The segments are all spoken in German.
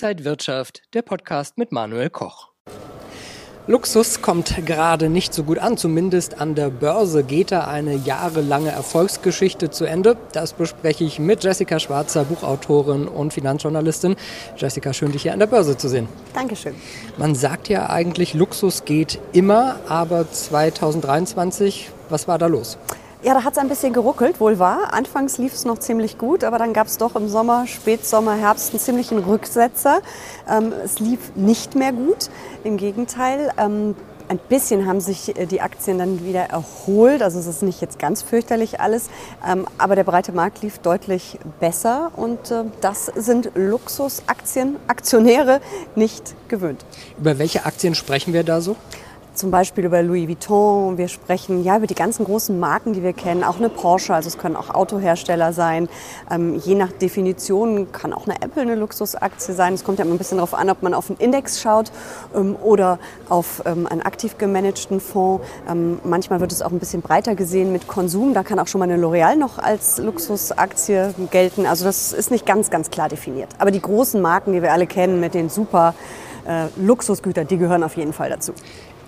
Inside Wirtschaft, der Podcast mit Manuel Koch. Luxus kommt gerade nicht so gut an, zumindest an der Börse geht da eine jahrelange Erfolgsgeschichte zu Ende. Das bespreche ich mit Jessica Schwarzer, Buchautorin und Finanzjournalistin. Jessica, schön dich hier an der Börse zu sehen. Dankeschön. Man sagt ja eigentlich, Luxus geht immer, aber 2023, was war da los? Ja, da hat es ein bisschen geruckelt, wohl wahr. Anfangs lief es noch ziemlich gut, aber dann gab es doch im Sommer, Spätsommer, Herbst einen ziemlichen Rücksetzer. Ähm, es lief nicht mehr gut, im Gegenteil. Ähm, ein bisschen haben sich äh, die Aktien dann wieder erholt. Also es ist nicht jetzt ganz fürchterlich alles, ähm, aber der breite Markt lief deutlich besser und äh, das sind Luxusaktien, Aktionäre nicht gewöhnt. Über welche Aktien sprechen wir da so? Zum Beispiel über Louis Vuitton, wir sprechen ja über die ganzen großen Marken, die wir kennen, auch eine Porsche, also es können auch Autohersteller sein. Ähm, je nach Definition kann auch eine Apple eine Luxusaktie sein. Es kommt ja immer ein bisschen darauf an, ob man auf einen Index schaut ähm, oder auf ähm, einen aktiv gemanagten Fonds. Ähm, manchmal wird es auch ein bisschen breiter gesehen mit Konsum. Da kann auch schon mal eine L'Oreal noch als Luxusaktie gelten. Also das ist nicht ganz, ganz klar definiert. Aber die großen Marken, die wir alle kennen mit den super äh, Luxusgütern, die gehören auf jeden Fall dazu.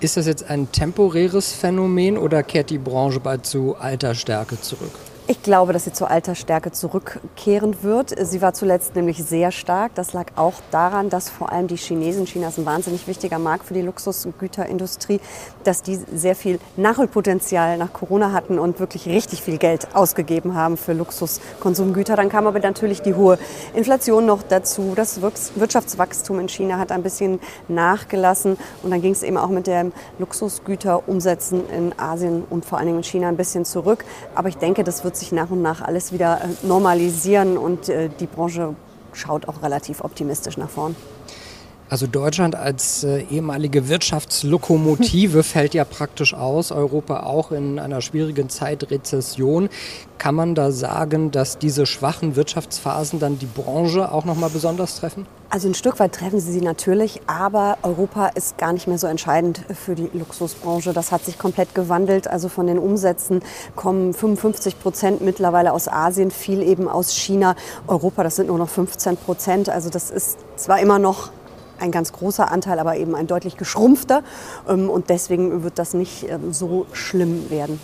Ist das jetzt ein temporäres Phänomen oder kehrt die Branche bald zu alter Stärke zurück? Ich glaube, dass sie zur alter Stärke zurückkehren wird. Sie war zuletzt nämlich sehr stark. Das lag auch daran, dass vor allem die Chinesen, China ist ein wahnsinnig wichtiger Markt für die Luxusgüterindustrie, dass die sehr viel Nachholpotenzial nach Corona hatten und wirklich richtig viel Geld ausgegeben haben für Luxuskonsumgüter. Dann kam aber natürlich die hohe Inflation noch dazu. Das Wirtschaftswachstum in China hat ein bisschen nachgelassen und dann ging es eben auch mit den Luxusgüterumsätzen in Asien und vor allen Dingen in China ein bisschen zurück. Aber ich denke, das wird sich nach und nach alles wieder äh, normalisieren und äh, die Branche schaut auch relativ optimistisch nach vorn. Also Deutschland als äh, ehemalige Wirtschaftslokomotive fällt ja praktisch aus, Europa auch in einer schwierigen Zeit Rezession. Kann man da sagen, dass diese schwachen Wirtschaftsphasen dann die Branche auch noch mal besonders treffen? Also ein Stück weit treffen sie sie natürlich, aber Europa ist gar nicht mehr so entscheidend für die Luxusbranche. Das hat sich komplett gewandelt. Also von den Umsätzen kommen 55 Prozent mittlerweile aus Asien, viel eben aus China. Europa, das sind nur noch 15 Prozent. Also das ist zwar immer noch ein ganz großer Anteil, aber eben ein deutlich geschrumpfter. Ähm, und deswegen wird das nicht ähm, so schlimm werden.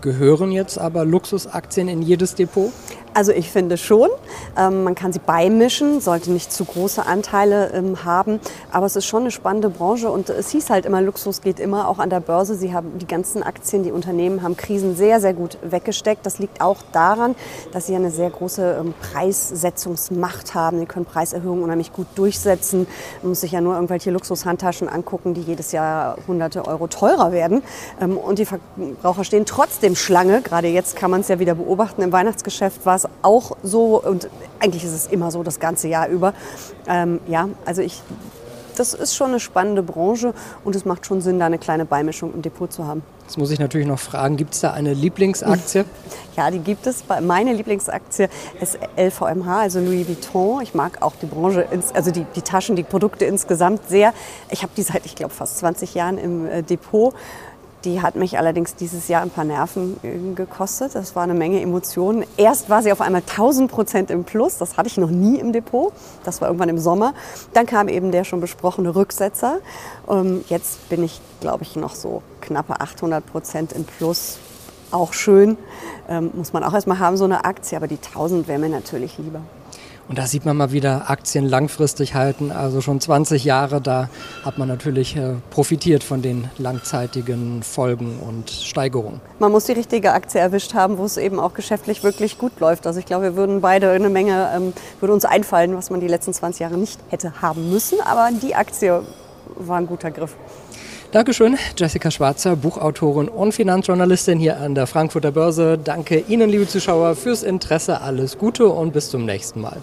Gehören jetzt aber Luxusaktien in jedes Depot? Also ich finde schon. Ähm, man kann sie beimischen, sollte nicht zu große Anteile ähm, haben. Aber es ist schon eine spannende Branche und es hieß halt immer, Luxus geht immer, auch an der Börse. Sie haben die ganzen Aktien, die Unternehmen haben Krisen sehr, sehr gut weggesteckt. Das liegt auch daran, dass sie eine sehr große ähm, Preissetzungsmacht haben. Sie können Preiserhöhungen unheimlich gut durchsetzen. Man muss sich ja nur irgendwelche Luxushandtaschen angucken, die jedes Jahr hunderte Euro teurer werden. Ähm, und die Verbraucher stehen trotzdem Schlange. Gerade jetzt kann man es ja wieder beobachten. Im Weihnachtsgeschäft war es auch so und eigentlich ist es immer so das ganze Jahr über. Ähm, ja, also ich, das ist schon eine spannende Branche und es macht schon Sinn, da eine kleine Beimischung im Depot zu haben. Jetzt muss ich natürlich noch fragen, gibt es da eine Lieblingsaktie? Ja, die gibt es. Meine Lieblingsaktie ist LVMH, also Louis Vuitton. Ich mag auch die Branche, also die, die Taschen, die Produkte insgesamt sehr. Ich habe die seit, ich glaube, fast 20 Jahren im äh, Depot. Die hat mich allerdings dieses Jahr ein paar Nerven gekostet. Das war eine Menge Emotionen. Erst war sie auf einmal 1000 Prozent im Plus. Das hatte ich noch nie im Depot. Das war irgendwann im Sommer. Dann kam eben der schon besprochene Rücksetzer. Ähm, jetzt bin ich, glaube ich, noch so knappe 800 Prozent im Plus. Auch schön. Ähm, muss man auch erstmal haben, so eine Aktie. Aber die 1000 wäre mir natürlich lieber. Und da sieht man mal wieder Aktien langfristig halten, also schon 20 Jahre, da hat man natürlich äh, profitiert von den langzeitigen Folgen und Steigerungen. Man muss die richtige Aktie erwischt haben, wo es eben auch geschäftlich wirklich gut läuft. Also ich glaube, wir würden beide eine Menge, ähm, würde uns einfallen, was man die letzten 20 Jahre nicht hätte haben müssen, aber die Aktie war ein guter Griff. Dankeschön, Jessica Schwarzer, Buchautorin und Finanzjournalistin hier an der Frankfurter Börse. Danke Ihnen, liebe Zuschauer, fürs Interesse. Alles Gute und bis zum nächsten Mal.